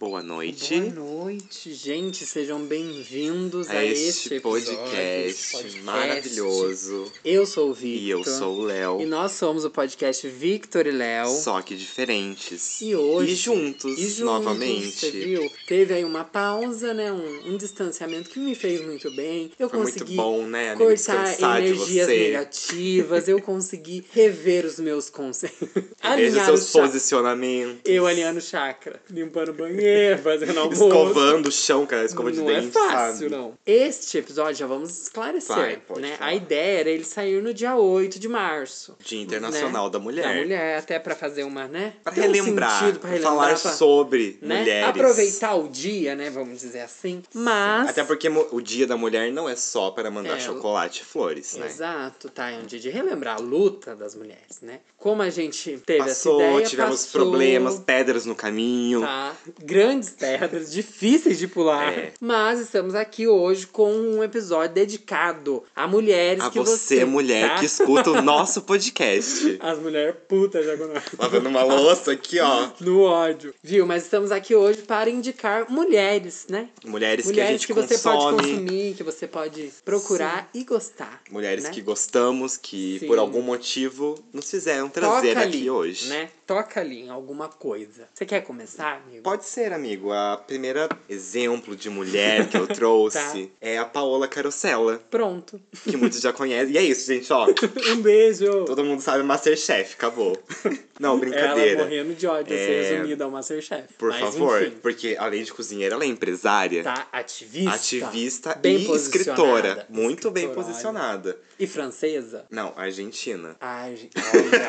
Boa noite. Boa noite, gente. Sejam bem-vindos a, a este, este podcast, podcast, maravilhoso. Eu sou o Victor. E eu sou o Léo. E nós somos o podcast Victor e Léo. Só que diferentes. E hoje. E juntos, e juntos novamente. Você viu? Teve aí uma pausa, né? Um, um distanciamento que me fez muito bem. Eu Foi consegui muito bom, né, cortar energias negativas. Eu consegui rever os meus conceitos. Veja Alinhar seus posicionamentos. Eu alinhando o chakra. Limpando o banheiro, fazendo almoço. Escovando o chão com a escova de não dente, é fácil, sabe? não. Este episódio, já vamos esclarecer, Vai, né? falar. A ideia era ele sair no dia 8 de março. Dia Internacional né? da Mulher. Da mulher, até pra fazer uma, né? Pra ter um relembrar, sentido, pra relembrar, falar pra, sobre né? mulheres. Aproveitar o dia, né? Vamos dizer assim. Mas... Até porque o Dia da Mulher não é só para mandar É, chocolate e flores, né? Exato, tá? É um dia de relembrar a luta das mulheres, né? Como a gente teve Passou, essa ideia, tivemos passou, problemas, pedras no caminho. Tá? Grandes pedras, difíceis de pular. É. Mas estamos aqui hoje com um episódio dedicado a mulheres A que você, mulher tá? que escuta o nosso podcast. As mulheres putas quando... Lavando uma louça aqui, ó. No ódio. Viu? Mas estamos aqui hoje para indicar mulheres, né? Mulheres, que a mulheres gente que você pode consome. consumir, que você pode procurar e gostar. Mulheres né? que gostamos, que Sim. por algum motivo nos fizeram trazer Toca aqui ali, hoje. né? Toca ali em alguma coisa. Você quer começar, amigo? Pode ser, amigo. A primeira exemplo de mulher que eu trouxe Tá. é a Paola Carosella, Pronto. que muitos já conhecem. E é isso, gente, ó. um beijo. Todo mundo sabe Masterchef, acabou. Não, Ela brincadeira. morrendo de ódio, É, ser resumida ao Masterchef. Por Mas, favor, enfim, porque além de cozinheira, ela é empresária, tá ativista. ativista bem e escritora. Muito bem posicionada. E francesa? Não, argentina. Ai, olha.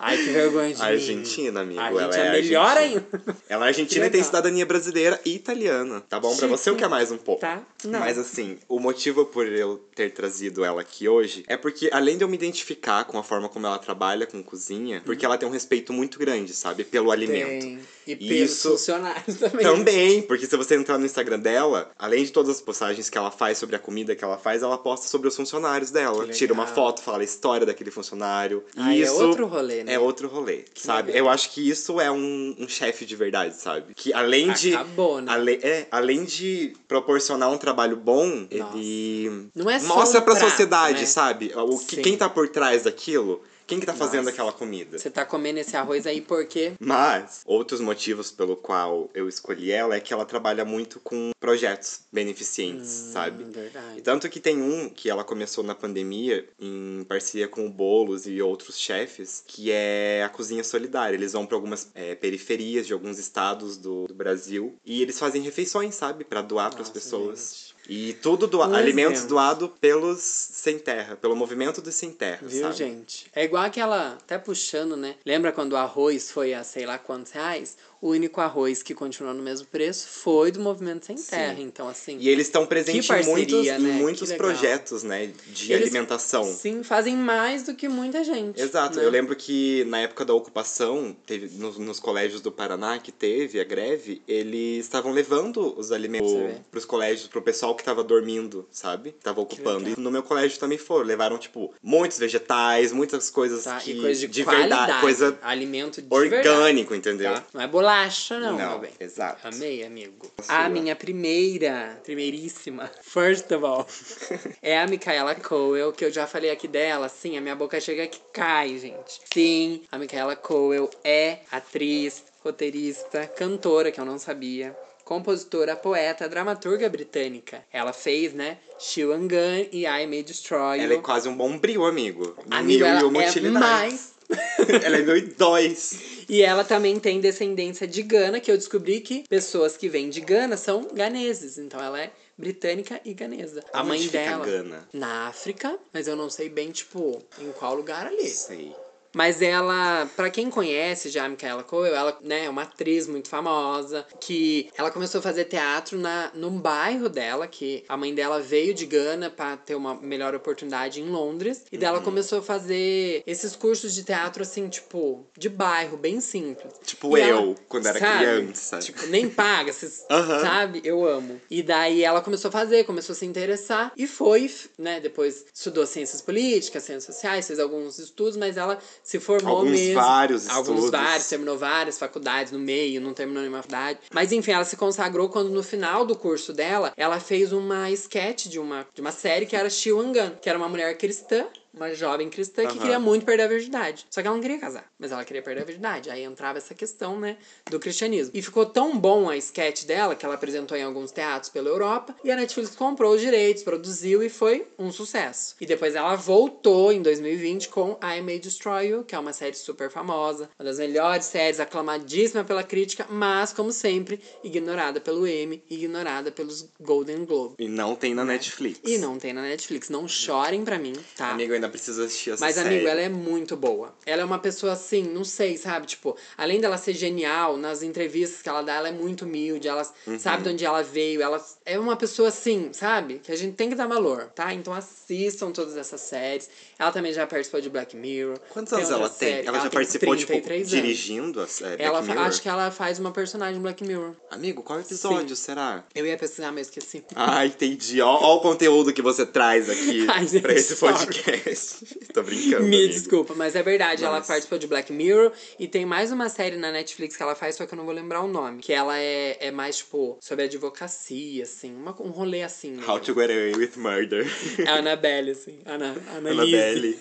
Ai, que vergonha de. Argentina, amigo. A ela é é melhor ainda. Ela é argentina e tem cidadania brasileira e italiana. Tá bom pra Chique. você ou quer mais um pouco? Tá? Não. Mas assim, o motivo por eu ter trazido ela aqui hoje é porque, além de eu me identificar com a forma como ela trabalha com cozinha, porque ela tem um respeito muito grande, sabe, pelo alimento. Tem. E pelos Isso- funcionários também. Também, porque se você entrar no Instagram dela, além de todas as postagens que ela faz sobre a comida que ela faz, ela posta sobre os funcionários dela. Tira uma foto, fala a história daquele funcionário. E Aí é isso outro rolê, né? É outro rolê, sabe? legal. Eu acho que isso é um, um chefe de verdade, sabe? Que além de. Acabou, né? Ale- é, além de proporcionar um trabalho bom, Nossa. ele Não é só mosra um pra prato, sociedade, né? sabe? O que, Sim. quem tá por trás daquilo, quem que tá fazendo Nossa. aquela comida. Você tá comendo esse arroz aí porque... Mas, outros motivos pelo qual eu escolhi ela é que ela trabalha muito com projetos beneficentes, sabe? Hum, verdade. E tanto que tem um que ela começou na pandemia, em parceria com o Boulos e outros chefes, que é a Cozinha Solidária. Eles vão para algumas é, periferias de alguns estados do, do Brasil e eles fazem refeições, sabe? para doar para as pessoas. E tudo doa Um alimentos exemplo. doados pelos sem terra, pelo movimento dos sem terra, Viu, sabe? gente? É igual aquela. Até puxando, né? Lembra quando o arroz foi a sei lá quantos reais? O único arroz que continuou no mesmo preço foi do movimento sem terra. Então, assim. E eles estão presentes em muitos, né? em muitos projetos, né, de Eles, alimentação. Sim, fazem mais do que muita gente. Exato. né? Eu lembro que na época da ocupação, teve nos, nos colégios do Paraná que teve a greve, eles estavam levando os alimentos vê. pros colégios, pro pessoal que tava dormindo, sabe? Que tava ocupando. E no meu colégio também foram. Levaram, tipo, muitos vegetais, muitas coisas Tá? que. Coisa de, qualidade. verdade. Coisa Alimento de orgânico, verdade, entendeu? tá? Não é não, Não, meu bem. exato. Amei, amigo. A. A minha primeira, primeiríssima, first of all, é a Micaela Coel, que eu já falei aqui dela. Sim, a minha boca chega que cai, gente. Sim, a Micaela Coel é atriz, roteirista, cantora, que eu não sabia. Compositora, poeta, dramaturga britânica. Ela fez, né? She Gun e I May Destroy Ela é quase um bombril, amigo. Amigo, Mil e ela uma é mais ela é mil e dois. E ela também tem descendência de Gana, que eu descobri que pessoas que vêm de Gana são ganeses. Então ela é britânica e ganesa. a Onde mãe dela. Gana? Na África, mas eu não sei bem, tipo, em qual lugar ali. Sei. Mas ela, pra quem conhece já a Micaela Coel, ela né, é uma atriz muito famosa, que ela começou a fazer teatro na, num bairro dela, que a mãe dela veio de Gana pra ter uma melhor oportunidade em Londres. E dela Uhum. começou a fazer esses cursos de teatro, assim, tipo, de bairro, bem simples. Tipo E eu, ela- quando era sabe? criança. Tipo, nem paga, vocês, Aham. sabe? Eu amo. E daí ela começou a fazer, começou a se interessar e foi, né? Depois estudou ciências políticas, ciências sociais, fez alguns estudos, mas ela se formou Alguns mesmo. vários Alguns estudos. vários, terminou várias faculdades no meio, não terminou nenhuma faculdade. Mas enfim, ela se consagrou quando no final do curso dela, ela fez uma sketch de uma, de uma série que era Gun, que era uma mulher cristã uma jovem cristã que queria muito perder a virgindade. Só que ela não queria casar, mas ela queria perder a virgindade. Aí entrava essa questão, né, do cristianismo. E ficou tão bom a sketch dela, que ela apresentou em alguns teatros pela Europa, e a Netflix comprou os direitos, produziu e foi um sucesso. E depois ela voltou em 2020 com I May Destroy You, que é uma série super famosa, uma das melhores séries, aclamadíssima pela crítica, mas, como sempre, ignorada pelo Emmy, ignorada pelos Golden Globe. E não tem na Netflix. E não tem na Netflix. Não chorem pra mim, tá? Amigo, ainda preciso assistir essa Mas, série. amigo, ela é muito boa. Ela é uma pessoa assim, não sei, sabe? Tipo, além dela ser genial, nas entrevistas que ela dá, ela é muito humilde, ela Uhum. sabe de onde ela veio, ela é uma pessoa assim, sabe? Que a gente tem que dar valor, tá? Então assistam todas essas séries. Ela também já participou de Black Mirror. Quantos anos ela tem? série. Ela, já tem participou, tipo, 33 anos. dirigindo a série Ela Black Mirror? acho que ela faz uma personagem em Black Mirror. Amigo, qual episódio será? Eu ia pesquisar, mas esqueci. Ah, entendi. Ó, ó o conteúdo que você traz aqui Ai, pra esse sorry. podcast. Tô brincando, Me amigo. desculpa, mas é verdade. Ela participou de Black Mirror e tem mais uma série na Netflix que ela faz, só que eu não vou lembrar o nome. Que ela é, é mais, tipo, sobre advocacia, assim. Uma, um rolê assim. né? How to Get Away with Murder. É a Annabelle, assim. Ana, Annabelle.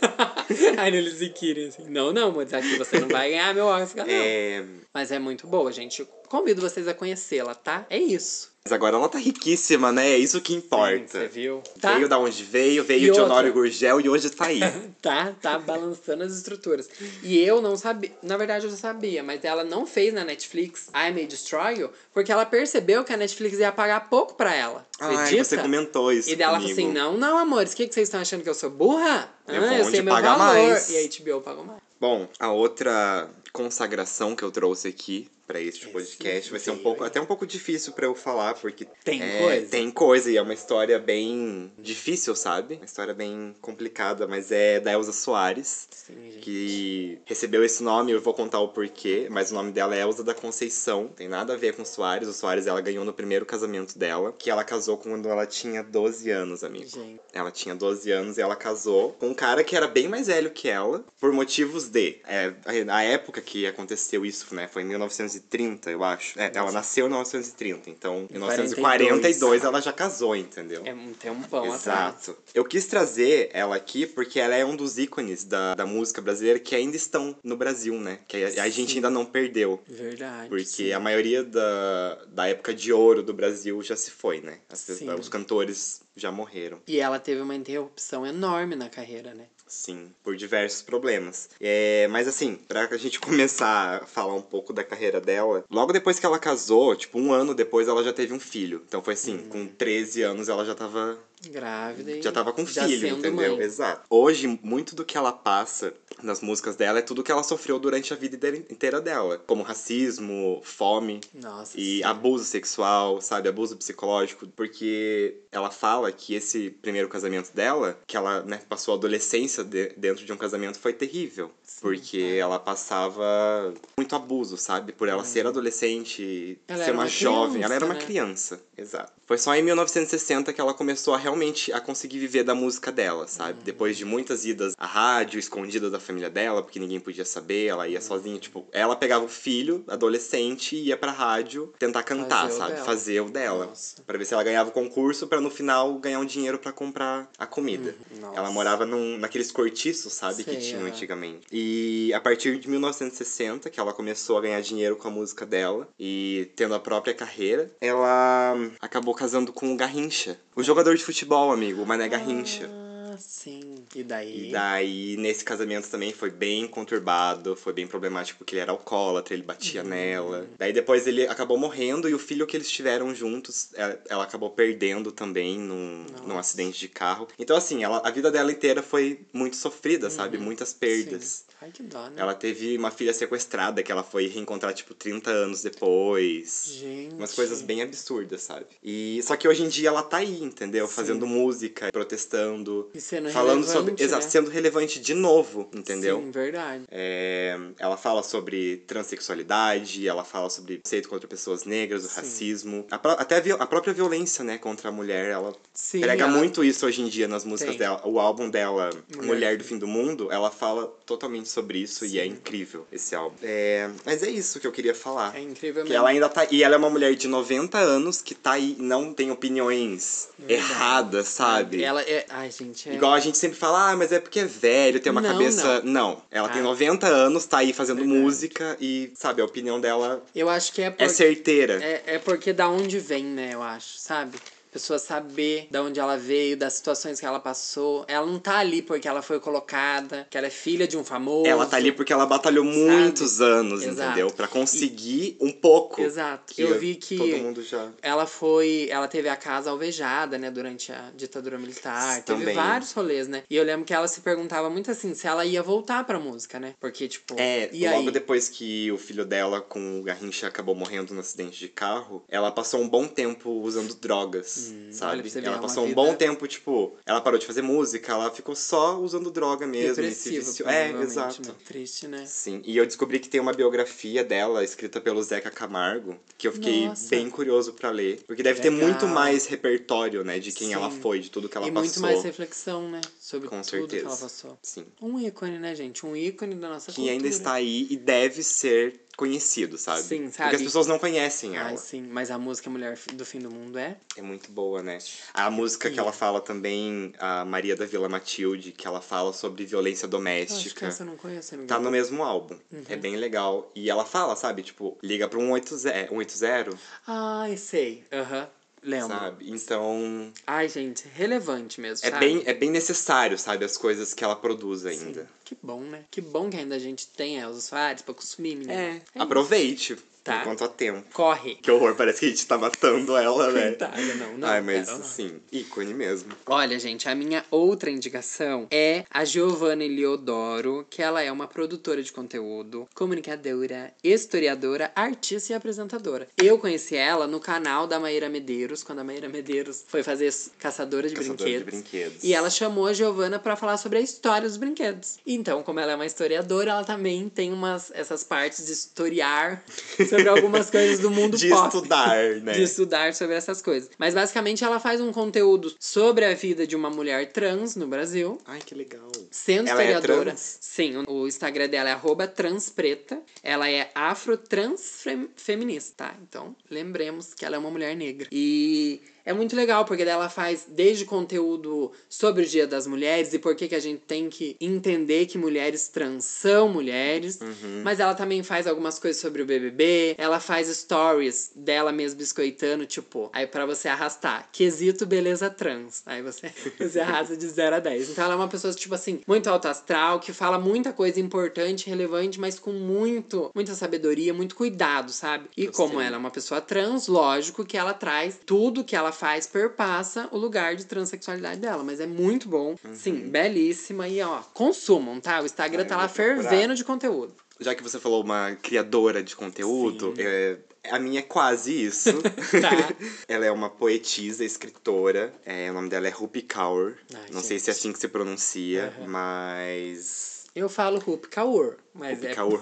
a Annalise Keating, assim. Não, não, mas aqui você não vai ganhar meu Oscar, não. É... Mas é muito boa, gente. Convido vocês a conhecê-la, tá? É isso. Mas agora ela tá riquíssima, né? É isso que Sim, importa. Você viu? Tá? Veio da onde veio, veio E de outra? Honório Gurgel e hoje tá aí. tá, tá balançando as estruturas. E eu não sabia, na verdade eu já sabia, mas ela não fez na Netflix I May Destroy You, porque ela percebeu que a Netflix ia pagar pouco pra ela. Ai, Acredita? você comentou isso E dela falou assim: não, não, amores, o que, que vocês estão achando que eu sou burra? É ah, eu sei de meu pagar valor. mais. E a HBO pagou mais. Bom, a outra consagração que eu trouxe aqui pra este podcast vai ser um pouco até um pouco difícil pra eu falar porque Tem é, coisa? tem coisa e é uma história bem difícil, sabe? Uma história bem complicada, mas é da Elza Soares, Sim, que recebeu esse nome, eu vou contar o porquê, mas o nome dela é Elza da Conceição, tem nada a ver com o Soares, o Soares ela ganhou no primeiro casamento dela, que ela casou quando ela tinha 12 anos, amigo. Gente. Ela tinha 12 anos e ela casou com um cara que era bem mais velho que ela, por motivos de. É, a época que aconteceu isso, né? Foi em 1930, eu acho. É, ela nasceu em 1930, então em 1942 ela já casou, entendeu? É um tempão atrás. Exato. Eu quis trazer ela aqui porque ela é um dos ícones da, da música brasileira que ainda estão no Brasil, né? Que a, a gente ainda não perdeu. Verdade. Porque sim. a maioria da, da época de ouro do Brasil já se foi, né? As- os cantores já morreram. E ela teve uma interrupção enorme na carreira, né? Sim, por diversos problemas. É, mas assim, pra a gente começar a falar um pouco da carreira dela, logo depois que ela casou, tipo, um ano depois ela já teve um filho. Então foi assim, com 13 anos ela já tava Grávida já tava com já filho, entendeu? mãe. Exato. Hoje, muito do que ela passa nas músicas dela é tudo que ela sofreu durante a vida inteira- dela. Como racismo, fome Nossa. e sim. abuso sexual, sabe? Abuso psicológico. Porque ela fala que esse primeiro casamento dela, que ela né, passou a adolescência de- dentro de um casamento, foi terrível. porque é. ela passava muito abuso, sabe? Por ela ser adolescente, Ela ser uma, uma jovem. criança, Ela era uma né? criança, exato. Foi só em 1960 que ela começou a realmente a conseguir viver da música dela, sabe? Uhum. Depois de muitas idas à rádio, escondida da família dela, porque ninguém podia saber, ela Uhum. ia sozinha, tipo, ela pegava o filho, adolescente, e ia pra rádio tentar cantar, Fazer o sabe? dela. Fazer o dela. Nossa. Pra ver se ela ganhava o concurso, pra no final ganhar um dinheiro pra comprar a comida. Uhum. Ela morava num, naqueles cortiços, sabe? que tinham aham. antigamente. E a partir de 1960, que ela começou a ganhar dinheiro com a música dela e tendo a própria carreira, ela acabou casando com o Garrincha. O jogador de futebol, amigo, o Mané Garrincha. Ah, sim. E daí? E daí, nesse casamento também foi bem conturbado, foi bem problemático porque ele era alcoólatra, ele batia Uhum. nela. Daí depois ele acabou morrendo e o filho que eles tiveram juntos, ela, ela acabou perdendo também num, num acidente de carro. Então, assim, ela, a vida dela inteira foi muito sofrida, sabe? Muitas perdas. Uhum. Sim. Ai, que dó, né? Ela teve uma filha sequestrada que ela foi reencontrar, tipo, 30 anos depois. Gente. Umas coisas bem absurdas, sabe? E só que hoje em dia ela tá aí, entendeu? Sim. Fazendo música, protestando, E sendo falando sobre, relevante, exato, né? sendo relevante de novo, entendeu? Sim, verdade. É, ela fala sobre transexualidade, ela fala sobre preconceito contra pessoas negras, o Sim. racismo, a pró- até a, viol- a própria violência, né, contra a mulher. Ela Sim, prega ela- muito isso hoje em dia nas músicas Tem. dela. O álbum dela, Mulher Mulher, do do Fim do Mundo, ela fala totalmente sobre isso e é incrível esse álbum. É, mas é isso que eu queria falar. É incrível Que mesmo. ela ainda tá. E ela é uma mulher de 90 anos que tá aí, não tem opiniões Verdade. erradas, sabe? Ela é. Ai, gente. É... Igual a gente sempre fala, ah, mas é porque é velho, tem uma Não, cabeça. Não. Ela tem Ah. 90 anos, tá aí fazendo Verdade. música e, sabe, a opinião dela Eu acho que é é porque. certeira. É, é porque da onde vem, né, eu acho, sabe? Pessoa saber da onde ela veio, das situações que ela passou. Ela não tá ali porque ela foi colocada, que ela é filha de um famoso. Ela tá ali porque ela batalhou muitos anos, Exato. entendeu? Pra conseguir um pouco. Exato. eu vi que Todo mundo já. ela foi. Ela teve a casa alvejada, né, durante a ditadura militar. Teve Também. vários rolês, né? E eu lembro que ela se perguntava muito assim se ela ia voltar pra música, né? Porque, tipo. É, e logo aí? depois que o filho dela com o Garrincha acabou morrendo no acidente de carro, ela passou um bom tempo usando drogas, olha pra sabe? ver, Ela passou um vida- bom tempo, tipo, ela parou de fazer música, ela ficou só usando droga mesmo. e viciou. É, provavelmente, exato. né? Triste, né? Sim, e eu descobri que tem uma biografia dela escrita pelo Zeca Camargo, que eu fiquei Nossa. bem curioso pra ler, porque deve Legal. ter muito mais repertório, né, de quem ela Sim. foi, de tudo que ela e passou. muito mais reflexão, né? Sobre Com tudo que ela certeza. passou. Sim. Um ícone, né, gente? Um ícone da nossa Que cultura. ainda está aí e deve ser conhecido, sabe? Sim, Porque sabe? as pessoas não conhecem ela. Ai, sim. Mas a música Mulher do Fim do Mundo é... É muito boa, né? A música que E- ela fala também, a Maria da Vila Matilde, que ela fala sobre violência Eu acho que doméstica. essa eu não conheço. amiga. Tá no mesmo álbum. Uhum. É bem legal. E ela fala, sabe? Tipo, liga pra um 180, 180 Ai, sei. Aham. Lembro. sabe? Então, Ai, gente, relevante mesmo, é sabe? bem, é bem necessário, sabe? As coisas que ela produz ainda. Que bom, né? Que bom que ainda a gente tem é, os usuários pra consumir, menina. É, isso. aproveite Tá. enquanto há tempo. Corre. Que horror, parece que a gente tá matando ela, né? Coitada, não, não. Ai, mas quero não. sim, ícone mesmo. Olha, gente, a minha outra indicação é a Giovanna Eliodoro, que ela é uma produtora de conteúdo, comunicadora, historiadora, artista e apresentadora. Eu conheci ela no canal da Maíra Medeiros, quando a Maíra Medeiros foi fazer Caçadora de, Caçadora brinquedos. de brinquedos. E ela chamou a Giovanna pra falar sobre a história dos brinquedos. Então, como ela é uma historiadora, ela também tem umas essas partes de historiar sobre algumas coisas do mundo De pop estudar, né? de estudar sobre essas coisas. Mas basicamente ela faz um conteúdo sobre a vida de uma mulher trans no Brasil. Ai, que legal. Sendo Ela é historiadora. trans? Sim, o Instagram dela é transpreta. Ela é afro-transfeminista, tá? Então, lembremos que ela é uma mulher negra. E é muito legal, porque daí ela faz desde conteúdo sobre o Dia das Mulheres e por que, a gente tem que entender que mulheres trans são mulheres. Uhum. Mas ela também faz algumas coisas sobre o BBB. Ela faz stories dela mesmo biscoitando, tipo, aí pra você arrastar, quesito beleza trans. Aí você, você arrasta de 0 a 10. Então ela é uma pessoa, tipo assim, muito alto astral, que fala muita coisa importante, relevante, mas com muito, muita sabedoria, muito cuidado, sabe? E Gostei. como ela é uma pessoa trans, lógico que ela traz tudo que ela faz, perpassa o lugar de transexualidade dela. Mas é muito bom, sim, belíssima. E ó, consumam, tá? O Instagram Ai, tá lá fervendo de conteúdo. Já que você falou uma criadora de conteúdo, é, a minha é quase isso. Tá. ela é uma poetisa, escritora. É, o nome dela é Rupi Kaur. Ai, Não gente. sei se é assim que se pronuncia, Aham. mas. Eu falo Rup Kaur, mas Rupi é Kaur, não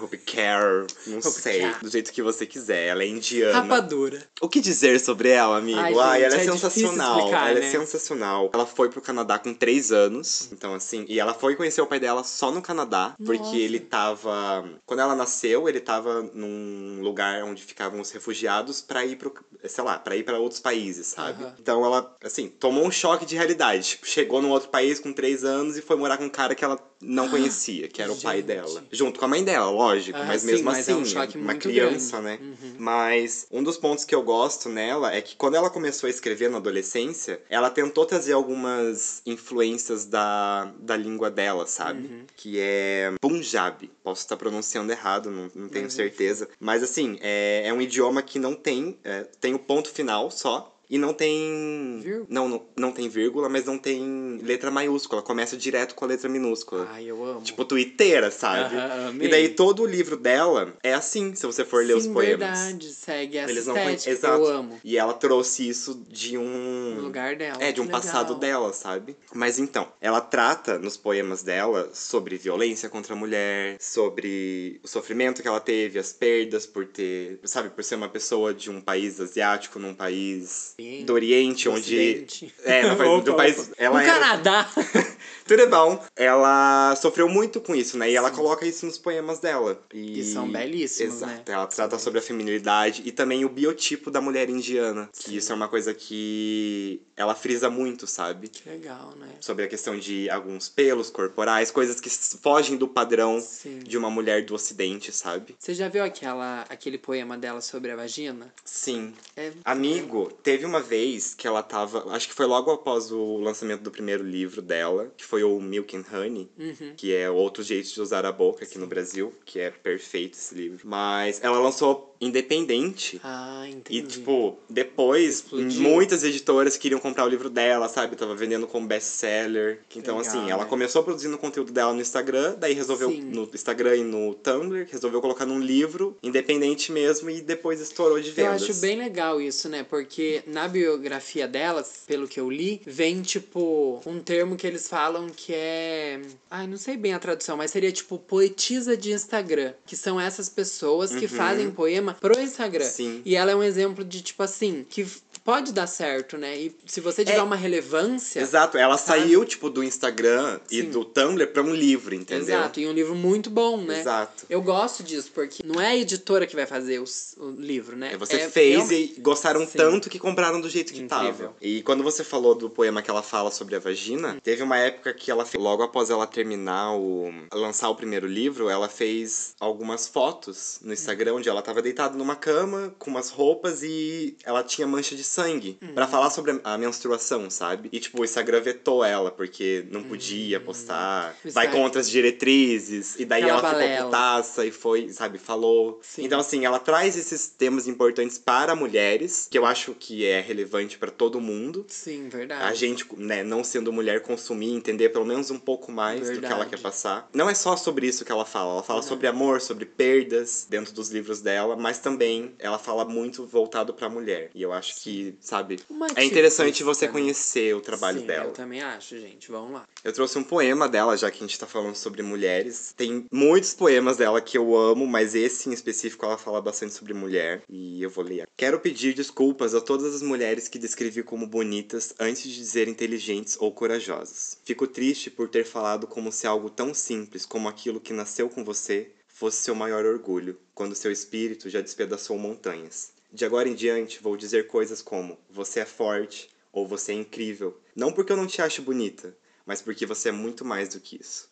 Rupi sei. Kaur. Do jeito que você quiser. Ela é indiana. rapadura. O que dizer sobre ela, amigo? Ai, Ai, gente, ela é, é sensacional. explicar, ela né? é sensacional. Ela foi pro Canadá com três anos. Então, assim, e ela foi conhecer o pai dela só no Canadá. Nossa. Porque ele tava. Quando ela nasceu, ele tava num lugar onde ficavam os refugiados pra ir pro. Sei lá, pra ir pra outros países, sabe? Aham. Então ela, assim, tomou um choque de realidade. Tipo, chegou num outro país com três anos e foi morar com um cara que ela não conhecia, que era o pai dela. Junto com a mãe dela, lógico. Ah, mas sim, mesmo mas é assim, um choque uma criança, grande. né? Uhum. Mas um dos pontos que eu gosto nela é que quando ela começou a escrever na adolescência, ela tentou trazer algumas influências da, da língua dela, sabe? Uhum. Que é Punjabi. Posso estar pronunciando errado, não, não tenho Mas, certeza. Mas assim, é, é um idioma que não tem. é, tem o ponto final só. E não tem. Vírgula? Não, não, não tem vírgula, mas não tem letra maiúscula. Começa direto com a letra minúscula. Ai, eu amo. Tipo, twitteira, sabe? Amei. e daí todo o livro dela é assim, se você for ler os Sim, poemas. verdade, segue essa Eles não estética, Exato. eu amo. E ela trouxe isso de um. No lugar dela. É, de um passado dela, sabe? Mas então, ela trata nos poemas dela sobre violência contra a mulher, sobre o sofrimento que ela teve, as perdas por ter, sabe, por ser uma pessoa de um país asiático num país Oriente, do Oriente, do onde. Ocidente. É, no, Opa, do país. opa. Ela no era- Canadá. Tudo é bom. Ela sofreu muito com isso, né? E ela coloca isso nos poemas dela. E, E são belíssimos, Exato. né? Ela trata sobre a feminilidade e também o biotipo da mulher indiana. Que isso é uma coisa que ela frisa muito, sabe? que legal, né? Sobre a questão de alguns pelos corporais, coisas que fogem do padrão Sim. de uma mulher do ocidente, sabe? Você já viu aquela, aquele poema dela sobre a vagina? Sim. É Amigo, teve uma vez que ela tava. Acho que foi logo após o lançamento do primeiro livro dela, que foi o Milk and Honey, Uhum. que é outro jeito de usar a boca aqui no Brasil, que é perfeito esse livro. Mas ela lançou independente. Ah, entendi. E, tipo, depois, Explodiu. muitas editoras queriam comprar o livro dela, sabe? Tava vendendo como best-seller. Então, Legal, assim, ela né? começou produzindo conteúdo dela no Instagram, daí resolveu, Sim. no Instagram e no Tumblr, resolveu colocar num livro, independente mesmo, e depois estourou de Eu vendas. acho bem legal isso, né? Porque na biografia delas, pelo que eu li, vem tipo um termo que eles falam que é. Ai, não sei bem a tradução, mas seria tipo poetisa de Instagram. Que são essas pessoas que fazem poema pro Instagram. Sim. E ela é um exemplo de, tipo assim, que pode dar certo, né? E se você tiver É. uma relevância. Exato, ela Sabe? saiu, tipo, do Instagram e Sim. do Tumblr pra um livro, entendeu? Exato, e um livro muito bom, né? Exato. Eu gosto disso, porque não é a editora que vai fazer os- o livro, né? É, você É fez realmente- e gostaram Sim. tanto que compraram do jeito que Incrível. tava. E quando você falou do poema que ela fala sobre a vagina, teve uma época que ela fez, logo após ela terminar o lançar o primeiro livro, ela fez algumas fotos no Instagram onde ela tava deitada numa cama com umas roupas e ela tinha mancha de sangue Uhum. Pra falar sobre a menstruação, sabe? E tipo, o Instagram vetou ela porque não podia postar, O vai contra as diretrizes e daí Aquela ela ficou putaça e foi, sabe, falou. Sim. Então assim, ela traz esses temas importantes para mulheres, que eu acho que é relevante pra todo mundo. Sim, verdade. A gente, né, não sendo mulher, consumir, entender pelo menos um pouco mais do que ela Verdade. quer passar. Não é só sobre isso que ela fala. Ela fala sobre amor, sobre perdas dentro dos livros dela, mas também ela fala muito voltado pra mulher. E eu acho que, sabe, é interessante você né? conhecer o trabalho Sim, dela. Eu também acho, gente. Vamos lá. Eu trouxe um poema dela, já que a gente tá falando sobre mulheres. Tem muitos poemas dela que eu amo, mas esse em específico ela fala bastante sobre mulher. E eu vou ler. Quero pedir desculpas a todas as mulheres que descrevi como bonitas antes de dizer inteligentes ou corajosas. Fico triste por ter falado como se algo tão simples como aquilo que nasceu com você fosse seu maior orgulho, quando seu espírito já despedaçou montanhas. De agora em diante, vou dizer coisas como: você é forte ou você é incrível. Não porque eu não te acho bonita, mas porque você é muito mais do que isso.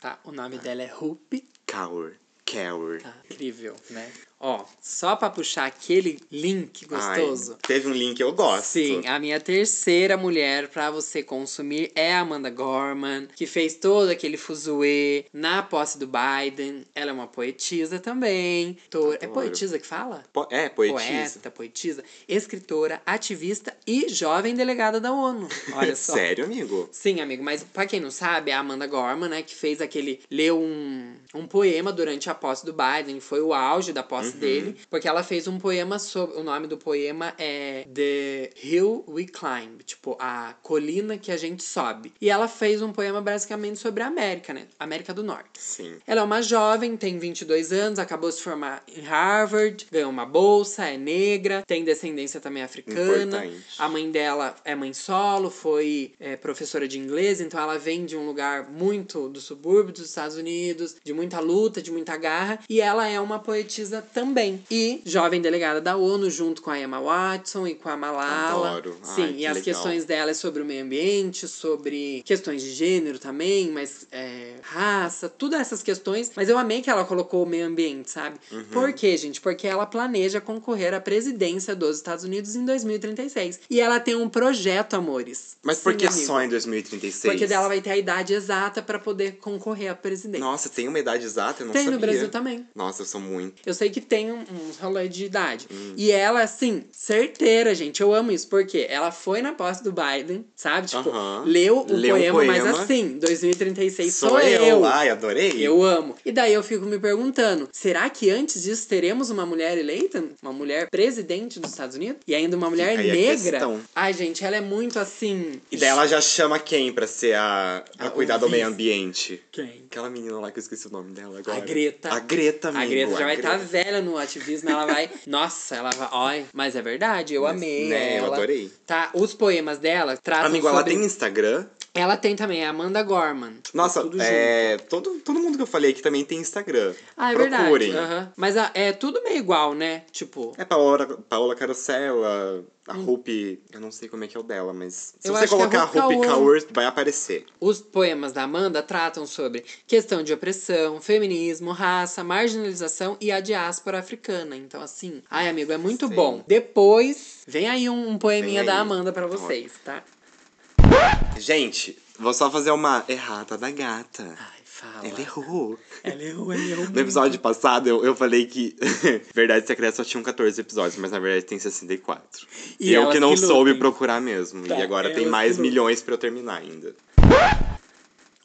Tá, o nome dela é Rupi. Cower. Cower. Tá, incrível, né? Ó, só pra puxar aquele link gostoso. Ai, teve um link que eu gosto. Sim, a minha terceira mulher pra você consumir é a Amanda Gorman, que fez todo aquele fuzuê na posse do Biden. Ela é uma poetisa também. É poetisa que fala? Po- é, poetisa. Poeta, poetisa, escritora, ativista e jovem delegada da ONU. Olha só. Sério, amigo? Sim, amigo, mas pra quem não sabe, a Amanda Gorman, né, que fez aquele. leu um, um poema durante a posse do Biden, foi o auge da posse dele, porque ela fez um poema sobre. O nome do poema é The Hill We Climb, tipo, a colina que a gente sobe. E ela fez um poema basicamente sobre a América, né? América do Norte. Sim. Ela é uma jovem, tem 22 anos, acabou de se formar em Harvard, ganhou uma bolsa, é negra, tem descendência também africana. Importante. A mãe dela é mãe solo, foi é, professora de inglês, então ela vem de um lugar muito do subúrbio dos Estados Unidos, de muita luta, de muita garra, e ela é uma poetisa também. E jovem delegada da ONU, junto com a Emma Watson e com a Malala. Adoro. Sim, Ai, e que as legal. questões dela é sobre o meio ambiente, sobre questões de gênero também, mas é, raça, todas essas questões. Mas eu amei que ela colocou o meio ambiente, sabe? Uhum. Por quê, gente? Porque ela planeja concorrer à presidência dos Estados Unidos em 2036. E ela tem um projeto, amores. Mas Sim, por que amigo. só em 2036? Porque dela vai ter a idade exata pra poder concorrer à presidência. Nossa, tem uma idade exata? Eu não tem sabia. no Brasil também. Nossa, eu sou muito. Eu sei que tem um- uns rolê de idade. Hum. E ela, assim, certeira, gente. Eu amo isso, porque ela foi na posse do Biden, sabe? Tipo, Aham. leu o Leu um poema, mas poema. assim, 2036 Sou, sou, eu. Ai, adorei. eu amo. E daí eu fico me perguntando: será que antes disso teremos uma mulher eleita? Uma mulher presidente dos Estados Unidos? E ainda uma mulher a negra? Ai, gente, ela é muito assim. E daí ela já chama quem pra ser a. pra A- cuidar do meio ambiente? Quem? Aquela menina lá que eu esqueci o nome dela agora. A Greta. A Greta, amigo. A Greta já vai estar Greta. velha no ativismo, ela vai. Nossa, ela vai. Ai, mas é verdade, eu Mas, amei. né, eu ela. adorei. Tá, os poemas dela tratam Amigo, ela sobre... tem Instagram. Ela tem também, é a Amanda Gorman. Nossa, tudo é. Todo, todo mundo que eu falei aqui também tem Instagram. Ah, é Procurem. verdade. aham. Mas a- é tudo meio igual, né? Tipo, É Paola, Paola Carosella, a Rupi. Eu não sei como é que é o dela, mas. Se Eu você é colocar Rupi Rupi Kaur. Vai aparecer. os poemas da Amanda tratam sobre questão de opressão, feminismo, raça, marginalização e a diáspora africana. Então, assim, ai, amigo, é muito Sim. bom. Depois, vem aí um, um poeminha Vem da aí. Amanda pra vocês, tá? Gente, vou só fazer uma errata da gata. Ai, fala. Ela errou. Ela errou, ela errou. No episódio passado, eu, eu falei que Verdade Secreta só tinham 14 episódios, mas na verdade tem 64. E E eu que não que soube procurar mesmo. Tá, e agora tem elas mais milhões pra eu terminar ainda.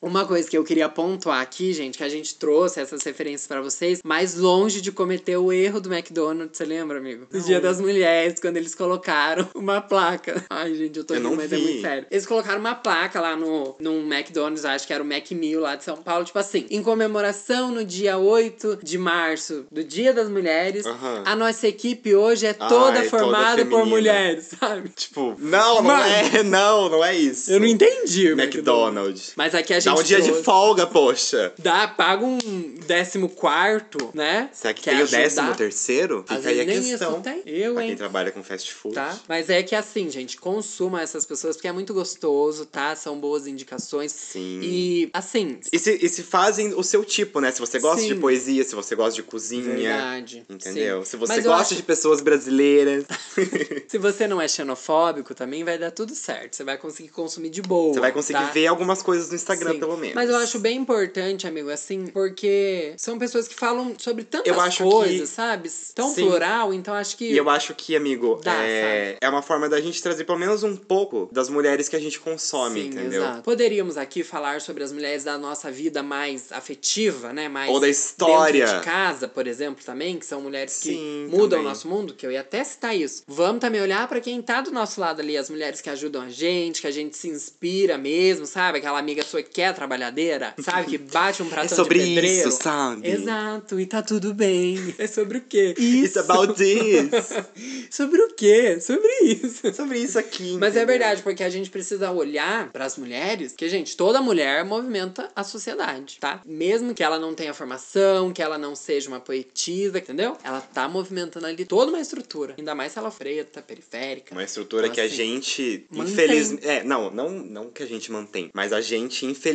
Uma coisa que eu queria pontuar aqui, gente, que a gente trouxe essas referências pra vocês, mais longe de cometer o erro do McDonald's, você lembra, amigo? No Dia das Mulheres, quando eles colocaram uma placa. Ai, gente, eu tô Eu rindo, mas é vi. muito sério. Eles colocaram uma placa lá no, num McDonald's, acho que era o Macmeal lá de São Paulo, tipo assim, em comemoração no dia 8 de março, do Dia das Mulheres, a nossa equipe hoje é toda Ai, toda formada por feminina. mulheres, sabe? Tipo, não, não Mano. é, não, não é isso. Eu não entendi McDonald's. Mas aqui a gente um dia de folga, poxa. Dá, paga um décimo quarto, né? Será que Quer tem o ajudar? décimo terceiro? Às Fica aí a nem questão. isso tem. Eu, Pra hein? quem trabalha com fast food. Tá? Mas é que assim, gente, consuma essas pessoas porque é muito gostoso, tá? São boas indicações. Sim. E, assim, E se, e se fazem o seu tipo, né? Se você gosta de Sim. poesia, se você gosta de cozinha. verdade. Entendeu? sim. Se você Mas gosta acho- de pessoas brasileiras. Se você não é xenofóbico, também vai dar tudo certo. Você vai conseguir consumir de boa. Você vai conseguir tá? ver algumas coisas no Instagram, Sim. pelo menos. Mas eu acho bem importante, amigo, assim, porque são pessoas que falam sobre tantas Eu acho coisas, que- sabe? Tão Sim. plural, então acho que. E eu acho que, amigo, Dá, é, é uma forma da gente trazer pelo menos um pouco das mulheres que a gente consome, Sim, entendeu? exato. Poderíamos aqui falar sobre as mulheres da nossa vida mais afetiva, né? Mais Ou da história. Dentro de casa, por exemplo, também, que são mulheres que Sim, mudam também. o nosso mundo, que eu ia até citar isso. Vamos também olhar pra quem tá do nosso lado ali, as mulheres que ajudam a gente, que a gente se inspira mesmo, sabe? Aquela amiga sua que é trabalhadeira, sabe? Que bate um É pratão sobre de pedreiro. isso, sabe? Exato, e tá tudo bem. É sobre o quê? It's about this. sobre o quê? Sobre isso. sobre isso aqui. Mas é entendeu? verdade, porque a gente precisa olhar para as mulheres, que, gente, toda mulher movimenta a sociedade, tá? Mesmo que ela não tenha formação, que ela não seja uma poetisa, entendeu? Ela tá movimentando ali toda uma estrutura. Ainda mais se ela é preta, periférica. Uma estrutura Então, que a assim, gente, mantém. infelizmente. É, não, não, não que a gente mantém, mas a gente, infelizmente,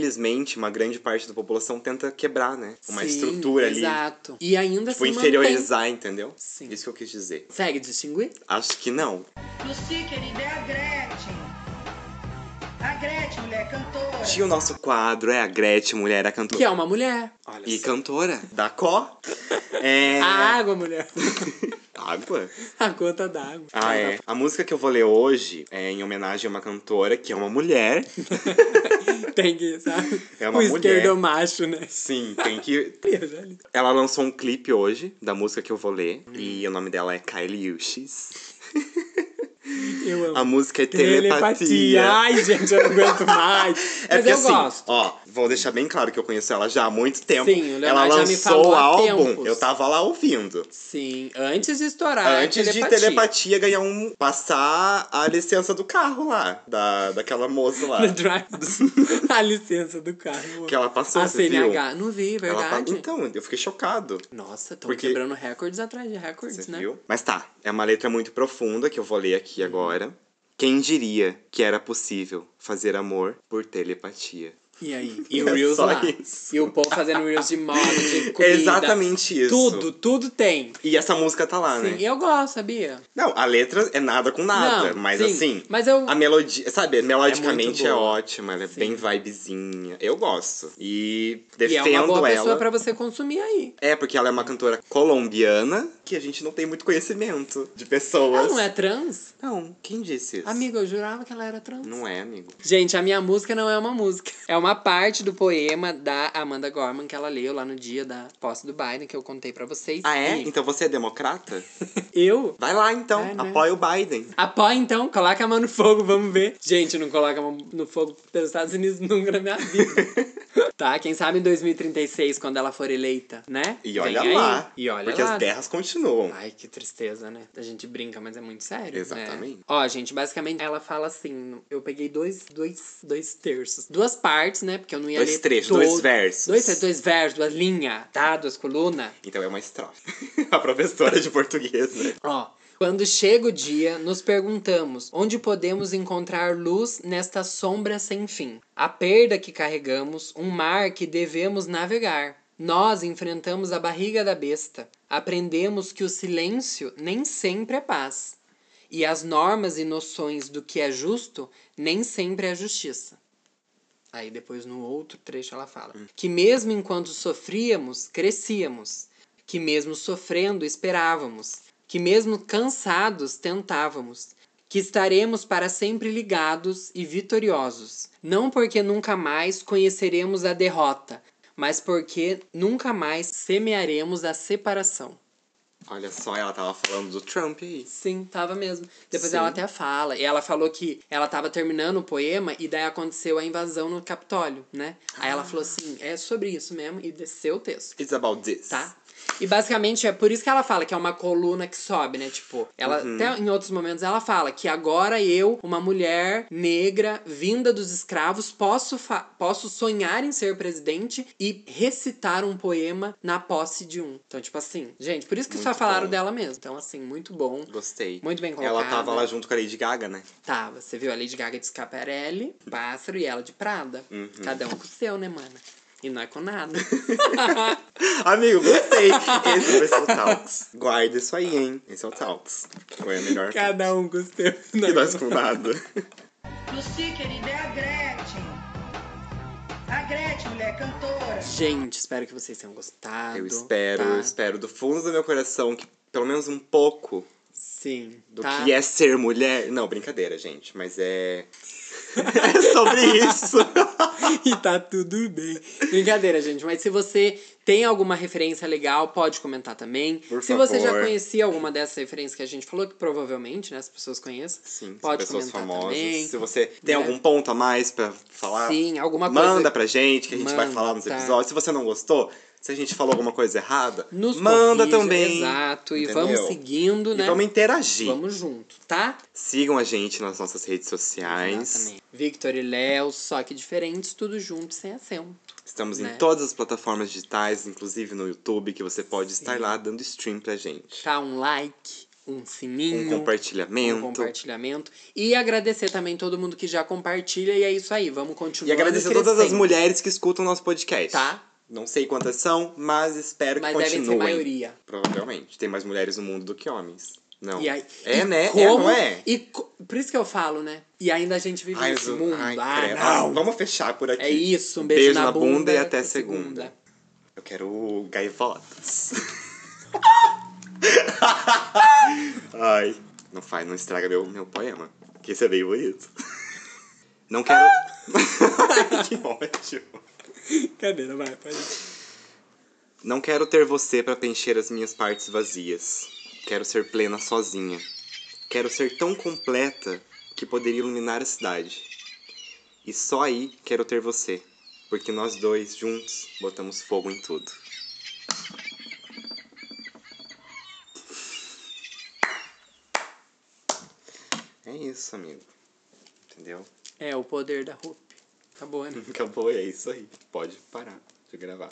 uma grande parte da população tenta quebrar, né? Uma Sim, estrutura ali. Exato. E ainda Tipo, assim inferiorizar, entendeu? Sim. Isso que eu quis dizer. mantém. Segue distinguir? Acho que não. Lucy, querida, é a Gretchen. A Gretchen, mulher cantora. Tinha o nosso quadro, é a Gretchen, mulher, a cantora. Que é uma mulher. Olha e cantora. Da Có. É. A água, mulher. Água? a conta d'água. Ah, é. A música que eu vou ler hoje é em homenagem a uma cantora que é uma mulher. Tem que, sabe? É uma o mulher. esquerdomacho, né? Sim, tem que. Ela lançou um clipe hoje da música que eu vou ler. E o nome dela é Kylie Uchis. Eu amo. A música é Telepatia. Ai, gente, eu não aguento mais. É Mas porque eu assim, gosto. ó, vou deixar bem claro que eu conheço ela já há muito tempo. Sim, o ela Leonardo já me lançou o álbum, tempos. eu tava lá ouvindo. Sim, antes de estourar. a Antes de telepatia ganhar um. passar a licença do carro lá. Da, daquela moça lá. A licença do carro. que ela passou, a você viu? CNH. Não vi, Ela verdade. Então, eu fiquei chocado. Nossa, estão Porque- quebrando recordes atrás de recordes, Você né? viu? Mas tá, é uma letra muito profunda que eu vou ler aqui agora. Quem diria que era possível fazer amor por telepatia? E aí? E o Reels Só lá. isso. E o povo fazendo Reels de moda, de comida. Exatamente isso. Tudo, tudo tem. E essa música tá lá, Sim, né? e eu gosto, sabia? Não, a letra é nada com nada, Não, mas sim, assim, mas eu- a melodia, sabe, melodicamente é, boa. ótima, ela é bem vibezinha. Eu gosto. E E é defendo uma boa ela. pessoa pra você consumir aí. É, porque ela é uma cantora colombiana que a gente não tem muito conhecimento de pessoas. Ela não é trans? Não, quem disse isso? Amigo, eu jurava que ela era trans. Não é, amigo. Gente, a minha música não é uma música. É uma parte do poema da Amanda Gorman que ela leu lá no dia da posse do Biden, que eu contei pra vocês. Ah, é? E Então você é democrata? Eu Vai lá então, né? apoia o Biden. Apoia então, coloca a mão no fogo, vamos ver. Gente, não coloca a mão no fogo pelos Estados Unidos nunca na minha vida. tá? Quem sabe em 2036, quando ela for eleita, né? E Vem olha aí. lá. E olha porque lá. as guerras continuam. Ai, que tristeza, né? A gente brinca, mas é muito sério. né? Exatamente. Ó, gente, basicamente ela fala assim: eu peguei dois, dois, dois terços. Duas partes, né? Porque eu não ia Dois ler. trechos, todo- dois versos. Dois, trechos, dois versos, duas linhas, tá? Duas colunas. Então é uma estrofe. a professora de português, né? Ó. Quando chega o dia, nos perguntamos onde podemos encontrar luz nesta sombra sem fim. A perda que carregamos, um mar que devemos navegar. Nós enfrentamos a barriga da besta. Aprendemos que o silêncio nem sempre é paz. E as normas e noções do que é justo nem sempre é justiça. Aí depois no outro trecho ela fala que mesmo enquanto sofríamos, crescíamos, que mesmo sofrendo esperávamos, que mesmo cansados tentávamos, que estaremos para sempre ligados e vitoriosos, não porque nunca mais conheceremos a derrota, mas porque nunca mais semearemos a separação. Olha só, ela tava falando do Trump aí. Sim, tava mesmo. Depois Sim. ela até fala. E ela falou que ela tava terminando o poema e daí aconteceu a invasão no Capitólio, né? Aí ela falou assim: é sobre isso mesmo, e desceu o texto. It's about this. Tá? E basicamente é por isso que ela fala que é uma coluna que sobe, né? Tipo, ela Uhum. até em outros momentos ela fala que agora eu, uma mulher negra vinda dos escravos, posso, posso sonhar em ser presidente e recitar um poema na posse de um. Então, tipo assim, gente, por isso que só Muito falaram bom. dela mesmo. Então, assim, muito bom. Gostei. Muito bem Ela tava lá junto com a Lady Gaga, né? Tava, você viu a Lady Gaga de Scaparelli, pássaro e ela de Prada. Uhum. Cada um com o seu, né, mana? E não é com nada. Amigo, gostei. Esse vai ser o Talks. Guarda isso aí, hein? Esse é o Talks. Foi a melhor Cada um com o seu. É nós com com nada. Lucy, querida, é a Gretchen. A Gretchen, mulher cantora. Gente, espero que vocês tenham gostado. Eu espero, tá? eu espero do fundo do meu coração que pelo menos um pouco Sim. do tá? que é ser mulher. Não, brincadeira, gente, mas é. é sobre isso. e tá tudo bem. Brincadeira, gente. Mas se você tem alguma referência legal, pode comentar também. Por se você já favor. conhecia alguma dessas referências que a gente falou, que provavelmente né, as pessoas conheçam, Sim, pode pessoas comentar famosas. também. Se você tem né? algum ponto a mais pra falar, Sim, alguma coisa. manda pra gente que a gente vai Manda, falar nos tá. episódios. Se você não gostou, se a gente falou alguma coisa errada, Nos manda corrija, também. Exato. E entendeu? vamos seguindo, E né? vamos interagir. Vamos junto, tá? Sigam a gente nas nossas redes sociais. Exatamente. Victor e Léo, só que diferentes, tudo junto, sem acento. Estamos Né? em todas as plataformas digitais, inclusive no YouTube, que você pode estar lá dando stream pra gente. Tá? Um like, um sininho. Um compartilhamento. um compartilhamento. E agradecer também todo mundo que já compartilha. E é isso aí, vamos continuar. E agradecer todas as mulheres que escutam nosso podcast. Tá? Não sei quantas são, mas espero Mas que devem continuem. ser maioria. Provavelmente. Tem mais mulheres no mundo do que homens. Não. Aí, é, né? Como, É, não é? E por isso que eu falo, né? E ainda a gente vive Ai, nesse mundo. ai, ah, credo. não! Vamos fechar por aqui. É isso, um beijo, na, bunda, e até segunda. Eu quero gaivotas. Ai, não faz, não estraga meu, meu poema. Que esse é bem bonito. Não quero. que ótimo. Cadê? Não vai, pode. Não quero ter você pra preencher as minhas partes vazias. Quero ser plena sozinha. Quero ser tão completa que poderia iluminar a cidade. E só aí quero ter você, porque nós dois juntos botamos fogo em tudo. É isso, amigo. Entendeu? É, o poder da Rupi. Boa, né? Acabou, é isso aí. Pode parar de gravar.